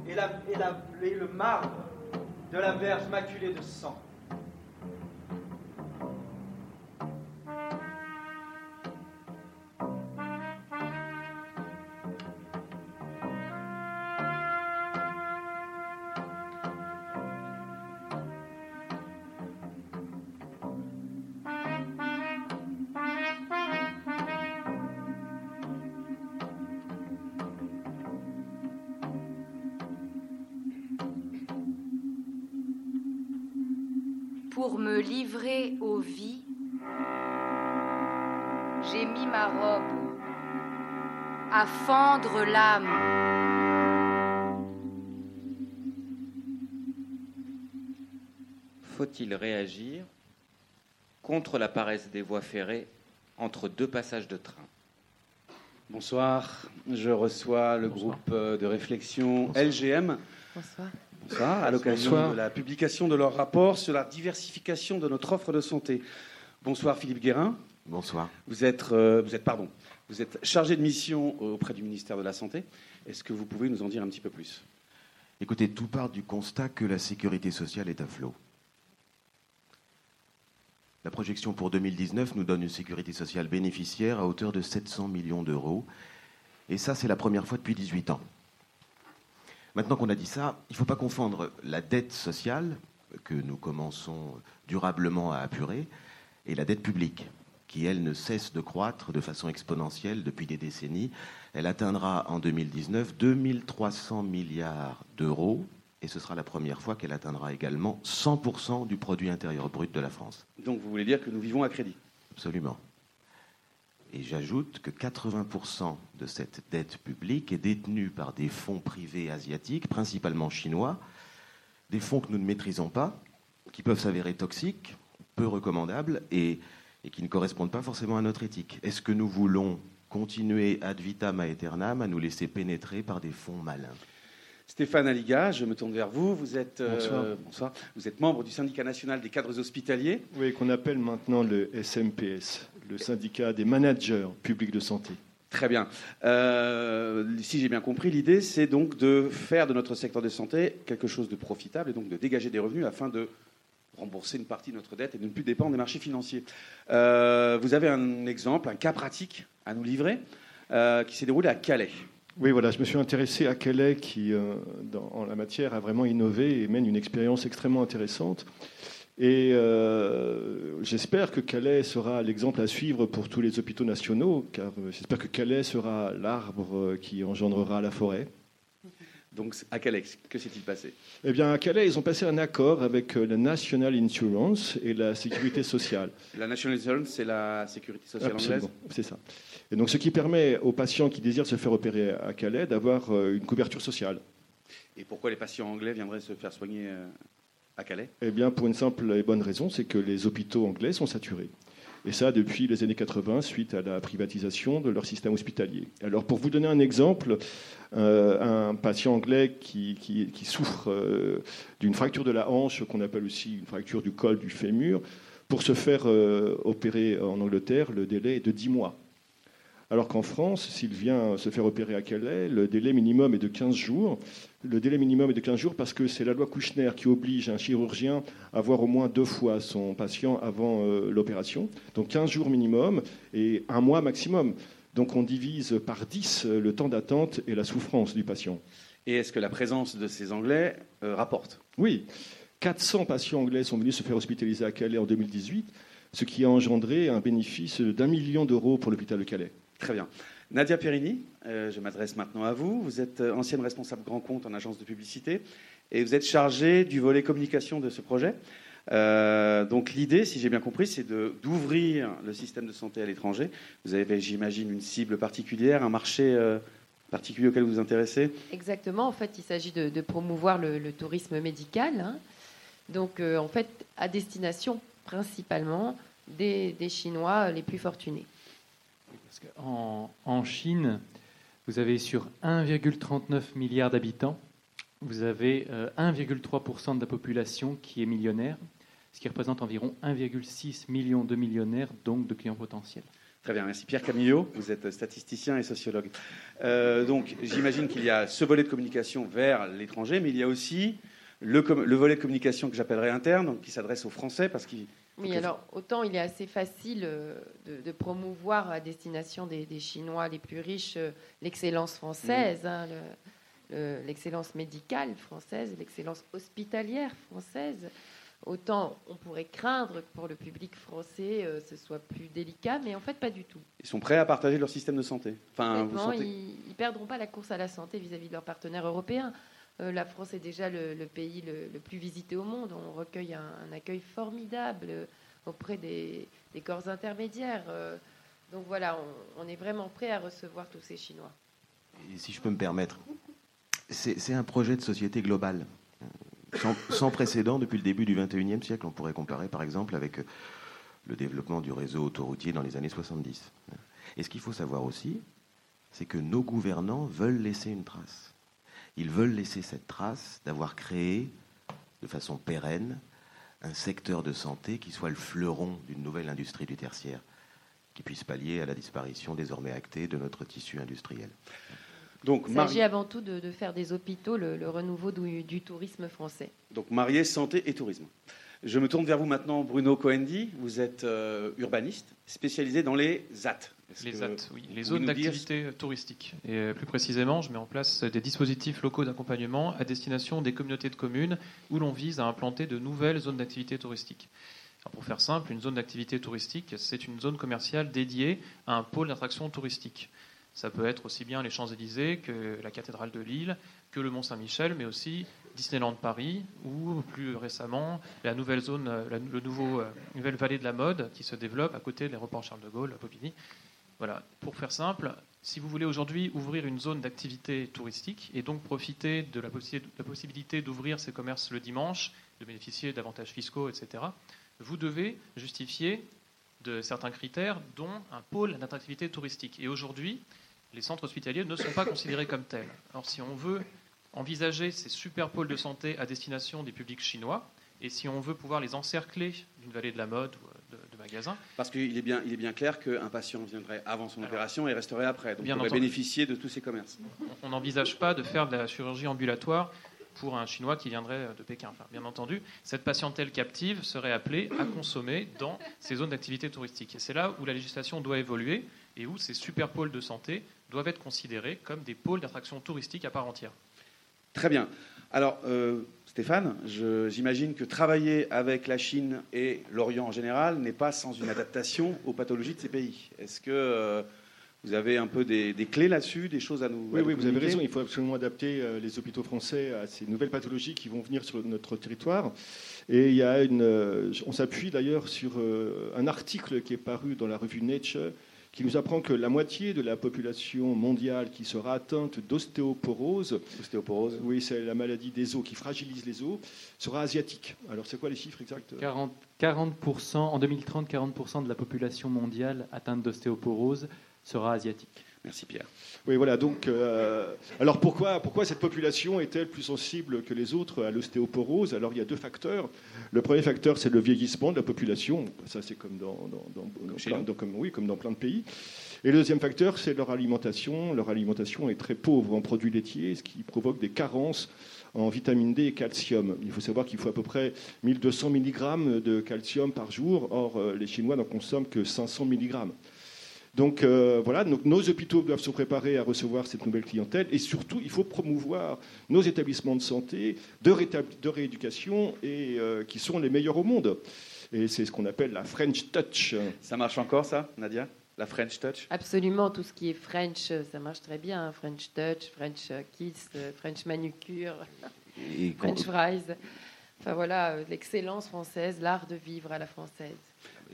Et, la, et, la, et le marbre de la verge maculée de sang. Faut-il réagir contre la paresse des voies ferrées entre deux passages de train Bonsoir, je reçois le groupe de réflexion LGM. Bonsoir. Bonsoir, à l'occasion Bonsoir. de la publication de leur rapport sur la diversification de notre offre de santé. Bonsoir Philippe Guérin. Bonsoir. Vous êtes, euh, vous êtes, pardon, vous êtes chargé de mission auprès du ministère de la Santé. Est-ce que vous pouvez nous en dire un petit peu plus? Écoutez, tout part du constat que la sécurité sociale est à flot. La projection pour 2019 nous donne une sécurité sociale bénéficiaire à hauteur de 700 millions d'euros. Et ça, c'est la première fois depuis 18 ans. Maintenant qu'on a dit ça, il ne faut pas confondre la dette sociale, que nous commençons durablement à apurer, et la dette publique, qui, elle, ne cesse de croître de façon exponentielle depuis des décennies. Elle atteindra en 2019 2300 milliards d'euros, et ce sera la première fois qu'elle atteindra également 100% du produit intérieur brut de la France. Donc vous voulez dire que nous vivons à crédit? Absolument. Et j'ajoute que 80% de cette dette publique est détenue par des fonds privés asiatiques, principalement chinois, des fonds que nous ne maîtrisons pas, qui peuvent s'avérer toxiques, peu recommandables et, et, qui ne correspondent pas forcément à notre éthique. Est-ce que nous voulons continuer ad vitam aeternam à nous laisser pénétrer par des fonds malins? Stéphane Aliga, je me tourne vers vous. Vous êtes, euh, Bonsoir. Vous êtes membre du syndicat national des cadres hospitaliers. Oui, qu'on appelle maintenant le SMPS, le syndicat des managers publics de santé. Très bien. Euh, si j'ai bien compris, l'idée, c'est donc de faire de notre secteur de santé quelque chose de profitable et donc de dégager des revenus afin de rembourser une partie de notre dette et de ne plus dépendre des marchés financiers. Euh, vous avez un exemple, un cas pratique à nous livrer qui s'est déroulé à Calais. Oui, voilà, je me suis intéressé à Calais qui, euh, dans, en la matière, a vraiment innové et mène une expérience extrêmement intéressante. Et euh, j'espère que Calais sera l'exemple à suivre pour tous les hôpitaux nationaux, car euh, j'espère que Calais sera l'arbre qui engendrera la forêt. Donc, à Calais, que s'est-il passé? Eh bien, à Calais, ils ont passé un accord avec la National Insurance et la Sécurité sociale. La National Insurance, c'est la sécurité sociale Absolument, anglaise? c'est ça. Et donc, ce qui permet aux patients qui désirent se faire opérer à Calais d'avoir euh, une couverture sociale. Et pourquoi les patients anglais viendraient se faire soigner euh, à Calais? Eh bien, pour une simple et bonne raison, c'est que les hôpitaux anglais sont saturés. Et ça depuis les années 80, suite à la privatisation de leur système hospitalier. Alors, pour vous donner un exemple, euh, un patient anglais qui, qui- qui souffre euh, d'une fracture de la hanche, qu'on appelle aussi une fracture du col du fémur, pour se faire euh, opérer en Angleterre, le délai est de 10 mois. Alors qu'en France, s'il vient se faire opérer à Calais, le délai minimum est de 15 jours. Le délai minimum est de 15 jours parce que c'est la loi Kouchner qui oblige un chirurgien à voir au moins deux fois son patient avant euh, l'opération. Donc 15 jours minimum et un mois maximum. Donc on divise par 10 euh, le temps d'attente et la souffrance du patient. Et est-ce que la présence de ces Anglais euh, rapporte? Oui, 400 patients anglais sont venus se faire hospitaliser à Calais en 2018, ce qui a engendré un bénéfice d'un million d'euros pour l'hôpital de Calais. Très bien. Nadia Perini, euh, je m'adresse maintenant à vous. Vous êtes euh, ancienne responsable grand compte en agence de publicité et vous êtes chargée du volet communication de ce projet. Euh, donc l'idée, si j'ai bien compris, c'est d'ouvrir le système de santé à l'étranger. Vous avez, j'imagine, une cible particulière, un marché particulier auquel vous vous intéressez. Exactement. En fait, il s'agit de, promouvoir le, tourisme médical. hein. Donc, en fait, à destination principalement des Chinois les plus fortunés. Parce qu'en- en Chine, vous avez sur 1,39 milliard d'habitants, vous avez euh, 1,3% de la population qui est millionnaire, ce qui représente environ 1,6 million de millionnaires, donc de clients potentiels. Très bien, merci. Pierre Camillot, vous êtes statisticien et sociologue. Euh, donc, j'imagine qu'il y a ce volet de communication vers l'étranger, mais il y a aussi le, volet de communication que j'appellerais interne, donc qui s'adresse aux Français, parce qu'il Oui, alors autant il est assez facile euh, de, de promouvoir à destination des, des Chinois les plus riches euh, l'excellence française, hein, le- le- l'excellence médicale française, l'excellence hospitalière française. Autant on pourrait craindre que pour le public français euh, ce soit plus délicat, mais en fait pas du tout. ils sont prêts à partager leur système de santé. Enfin, vous Honnêtement, sentez... ils ne perdront pas la course à la santé vis-à-vis de leurs partenaires européens. Euh, la France est déjà le, pays le, plus visité au monde. On recueille un, accueil formidable euh, auprès des, corps intermédiaires. Euh, donc voilà, on, est vraiment prêt à recevoir tous ces Chinois. Si je peux me permettre, c'est un projet de société globale, sans, sans précédent depuis le début du XXIe siècle. On pourrait comparer par exemple avec le développement du réseau autoroutier dans les années 70. Et ce qu'il faut savoir aussi, c'est que nos gouvernants veulent laisser une trace. Ils veulent laisser cette trace d'avoir créé de façon pérenne un secteur de santé qui soit le fleuron d'une nouvelle industrie du tertiaire, qui puisse pallier à la disparition désormais actée de notre tissu industriel. Donc, Il s'agit avant tout de, de faire des hôpitaux le, le renouveau du, du tourisme français. Donc marié, santé et tourisme. Je me tourne vers vous maintenant, Bruno Coendi. Vous êtes euh, urbaniste, spécialisé dans les ZAT. Les oui, zones dire- d'activité touristiques. Et euh, plus précisément, je mets en place des dispositifs locaux d'accompagnement à destination des communautés de communes où l'on vise à implanter de nouvelles zones d'activité touristique. Alors, pour faire simple, une zone d'activité touristique, c'est une zone commerciale dédiée à un pôle d'attraction touristique. Ça peut être aussi bien les Champs-Élysées que la cathédrale de Lille, que le Mont-Saint-Michel, mais aussi Disneyland Paris ou plus récemment la nouvelle zone, euh, la, le nouveau, euh, nouvelle vallée de la mode qui se développe à côté de l'aéroport Charles de Gaulle à Bobigny. Voilà, pour faire simple, si vous voulez aujourd'hui ouvrir une zone d'activité touristique et donc profiter de la, possi- la possibilité d'ouvrir ces commerces le dimanche, de bénéficier d'avantages fiscaux, etc., vous devez justifier de certains critères, dont un pôle d'attractivité touristique. Et aujourd'hui, les centres hospitaliers ne sont pas considérés comme tels. Alors si on veut envisager ces super pôles de santé à destination des publics chinois, et si on veut pouvoir les encercler d'une vallée de la mode euh, de, magasins, Parce qu'il est bien, il est bien clair qu'un patient viendrait avant son opération et resterait après. Donc Bien il pourrait entendu. bénéficier de tous ces commerces. on n'envisage pas de faire de la chirurgie ambulatoire pour un Chinois qui viendrait de Pékin. Enfin, bien entendu, cette patientèle captive serait appelée à consommer dans ces zones d'activité touristique. Et c'est là où la législation doit évoluer et où ces super pôles de santé doivent être considérés comme des pôles d'attraction touristique à part entière. Très bien. Alors, euh, Stéphane, j'imagine que travailler avec la Chine et l'Orient en général n'est pas sans une adaptation aux pathologies de ces pays. Est-ce que euh, vous avez un peu des, des clés là-dessus, des choses à nous Oui, à oui, vous avez raison. Il faut absolument adapter euh, les hôpitaux français à ces nouvelles pathologies qui vont venir sur notre territoire. Et il y a une, euh, on s'appuie d'ailleurs sur un article qui est paru dans la revue Nature qui nous apprend que la moitié de la population mondiale qui sera atteinte d'ostéoporose, ostéoporose, oui, c'est la maladie des os qui fragilise les os, sera asiatique. Alors c'est quoi les chiffres exacts 40, 40%, en 2030, 40% de la population mondiale atteinte d'ostéoporose sera asiatique. Merci Pierre. Oui, voilà. Donc, euh, alors pourquoi, pourquoi cette population est-elle plus sensible que les autres à l'ostéoporose? Alors, il y a deux facteurs. Le premier facteur, c'est le vieillissement de la population. Ça, c'est comme dans, dans- dans- dans plein, dans- comme, oui, comme dans plein de pays. Et le deuxième facteur, c'est leur alimentation. Leur alimentation est très pauvre en produits laitiers, ce qui provoque des carences en vitamine D et calcium. Il faut savoir qu'il faut à peu près 1200 mg de calcium par jour. Or, euh, les Chinois n'en consomment que 500 mg. Donc euh, voilà, donc nos hôpitaux doivent se préparer à recevoir cette nouvelle clientèle et surtout il faut promouvoir nos établissements de santé, de, rééducation et euh, qui sont les meilleurs au monde. Et c'est ce qu'on appelle la French Touch. Ça marche encore ça, Nadia? La French Touch? Absolument, tout ce qui est French, euh, ça marche très bien. hein. French touch, French kiss, French manucure, French fries. Enfin voilà, l'excellence française, l'art de vivre à la française.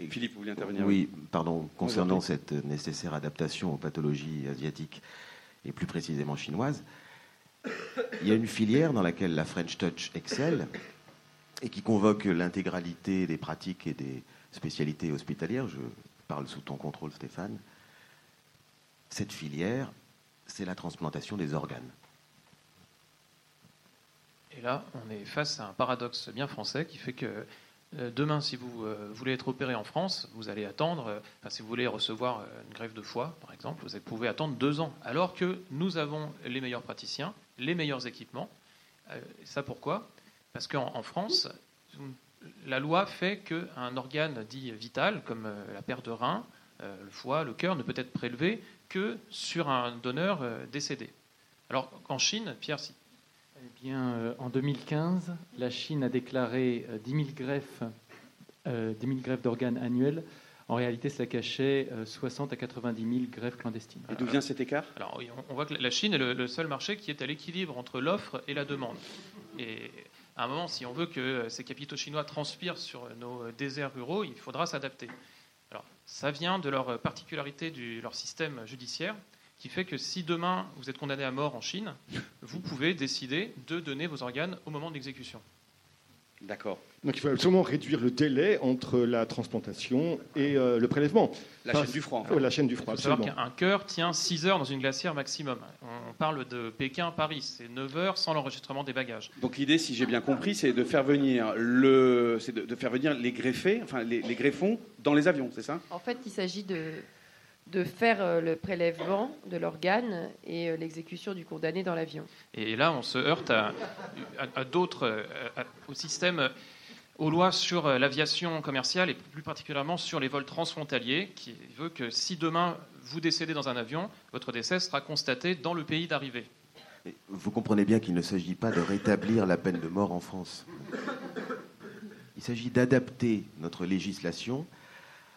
Philippe, vous voulez intervenir? Oui, pardon. On Concernant cette nécessaire adaptation aux pathologies asiatiques et plus précisément chinoises, il y a une filière dans laquelle la French Touch excelle et qui convoque l'intégralité des pratiques et des spécialités hospitalières. Je parle sous ton contrôle, Stéphane. Cette filière, c'est la transplantation des organes. Et là, on est face à un paradoxe bien français qui fait que euh, demain, si vous euh, voulez être opéré en France, vous allez attendre, euh, si vous voulez recevoir euh, une greffe de foie, par exemple, vous pouvez attendre deux ans, alors que nous avons les meilleurs praticiens, les meilleurs équipements. Euh, ça pourquoi? Parce qu'en en France, la loi fait qu'un organe dit vital, comme euh, la paire de reins, euh, le foie, le cœur, ne peut être prélevé que sur un donneur euh, décédé. Alors qu'en Chine, Pierre, Eh bien, euh, en 2015, la Chine a déclaré euh, 10 000 greffes, euh, 10 000 greffes d'organes annuelles. En réalité, cela cachait euh, 60 à 90 000 greffes clandestines. Et d'où vient cet écart? Alors, on- voit que la Chine est le, le seul marché qui est à l'équilibre entre l'offre et la demande. Et à un moment, si on veut que ces capitaux chinois transpirent sur nos déserts ruraux, il faudra s'adapter. Alors, ça vient de leur particularité de leur système judiciaire, qui fait que si demain vous êtes condamné à mort en Chine, vous pouvez décider de donner vos organes au moment de l'exécution. D'accord. Donc il faut absolument réduire le délai entre la transplantation et euh, le prélèvement. La chaîne du froid, la chaîne du froid, Il faut savoir absolument. qu'un cœur tient 6 heures dans une glacière maximum. On parle de Pékin à Paris, c'est 9 heures sans l'enregistrement des bagages. Donc l'idée, si j'ai bien compris, c'est de faire venir le, c'est de, de faire venir les greffés, enfin les, les greffons dans les avions, c'est ça? En fait, il s'agit de, de faire euh, le prélèvement de l'organe et euh, l'exécution du condamné dans l'avion. Et là, on se heurte à, à- à d'autres, euh, au système, aux lois sur l'aviation commerciale et plus particulièrement sur les vols transfrontaliers, qui veut que si demain vous décédez dans un avion, votre décès sera constaté dans le pays d'arrivée. Vous comprenez bien qu'il ne s'agit pas de rétablir la peine de mort en France. Il s'agit d'adapter notre législation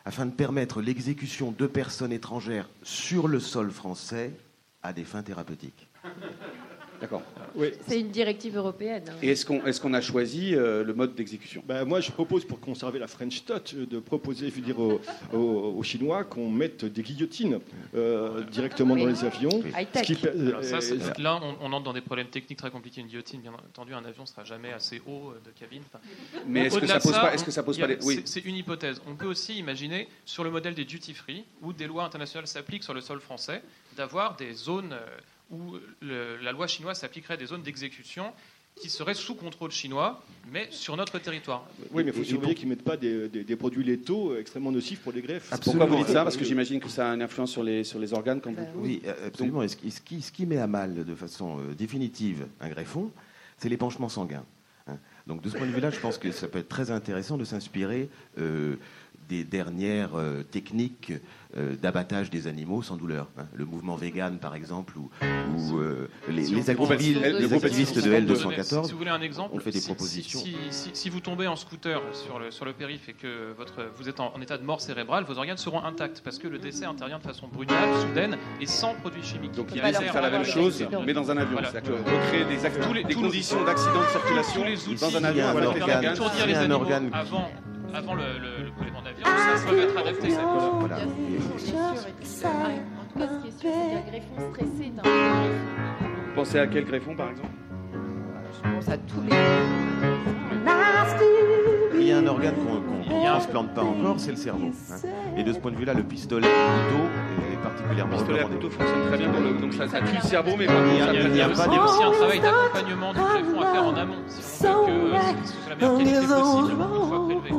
afin de permettre l'exécution de personnes étrangères sur le sol français à des fins thérapeutiques. D'accord. C'est une directive européenne. hein. Et est-ce qu'on a choisi euh, le mode d'exécution? Ben, moi, je propose, pour conserver la French Touch, euh, de proposer, je veux dire, aux, aux- aux Chinois qu'on mette des guillotines euh, directement dans les avions. Ce qui per- Alors ça, euh, c'est- là, on, on entre dans des problèmes techniques très compliqués. Une guillotine, bien entendu, un avion ne sera jamais assez haut de cabine. Enfin, Mais est-ce que ça pose pas- est-ce que ça pose a- pas des- oui. c'est- une hypothèse. On peut aussi imaginer, sur le modèle des duty free, où des lois internationales s'appliquent sur le sol français, d'avoir des zones euh, où le- la loi chinoise s'appliquerait à des zones d'exécution qui seraient sous contrôle chinois, mais sur notre territoire. Oui, mais il faut surveiller qu'ils ne mettent pas des, des- des produits létaux euh, extrêmement nocifs pour les greffes. Pourquoi vous dites ça Parce que j'imagine que ça a une influence sur les, sur les organes quand vous... Oui, euh, absolument. Et ce, qui- ce qui, met à mal de façon euh, définitive un greffon, c'est l'épanchement sanguin. hein. Donc de ce point de vue-là, je pense que ça peut être très intéressant de s'inspirer euh, des dernières euh, techniques euh, d'abattage des animaux sans douleur. hein. Le mouvement vegan, par exemple, ou, ou, euh, les, Si on activistes, les de Si L214 vous voulez un exemple, ont fait des si- propositions. Si, si- si vous tombez en scooter sur le, sur le périph' et que votre, vous êtes en, en état de mort cérébrale, vos organes seront intacts parce que le décès intervient de façon brutale, soudaine et sans produits chimiques. Donc l'idée, c'est de faire la même chose, mais dans un avion. Voilà. C'est-à-dire que recréer des, act- Tous les- des tous conditions d'accident de circulation tous les outils dans un Il y avion a un avec organe, avant avant le, le, le prélèvement d'avion, ça peut être adapté. ça. Voilà. En tout cas, ce qui est sûr, c'est qu'un greffon stressé est un greffon. Pensez à quel greffon, par exemple? Je pense à tous les. Il y a un organe qu'on ne transplante pas encore, c'est le cerveau. hein. Et de ce point de vue-là, le pistolet couteau est particulièrement Le pistolet à recommandé. couteau fonctionne très bien pour le. Donc ça, ça tue le cerveau, mais par Il y a- ça il y a- pas a aussi un travail d'accompagnement du greffon à faire en amont, si on veut que ce soit la meilleure qualité possible une fois prélevé.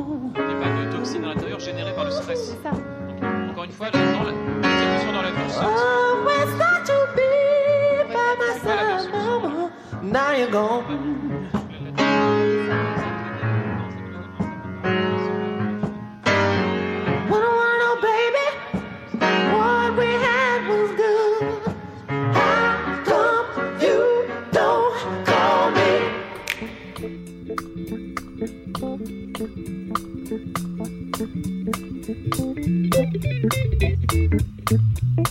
Toxines à l'intérieur générées par le stress. Donc, encore une fois, dans la- dans pas la. Now you're gone. As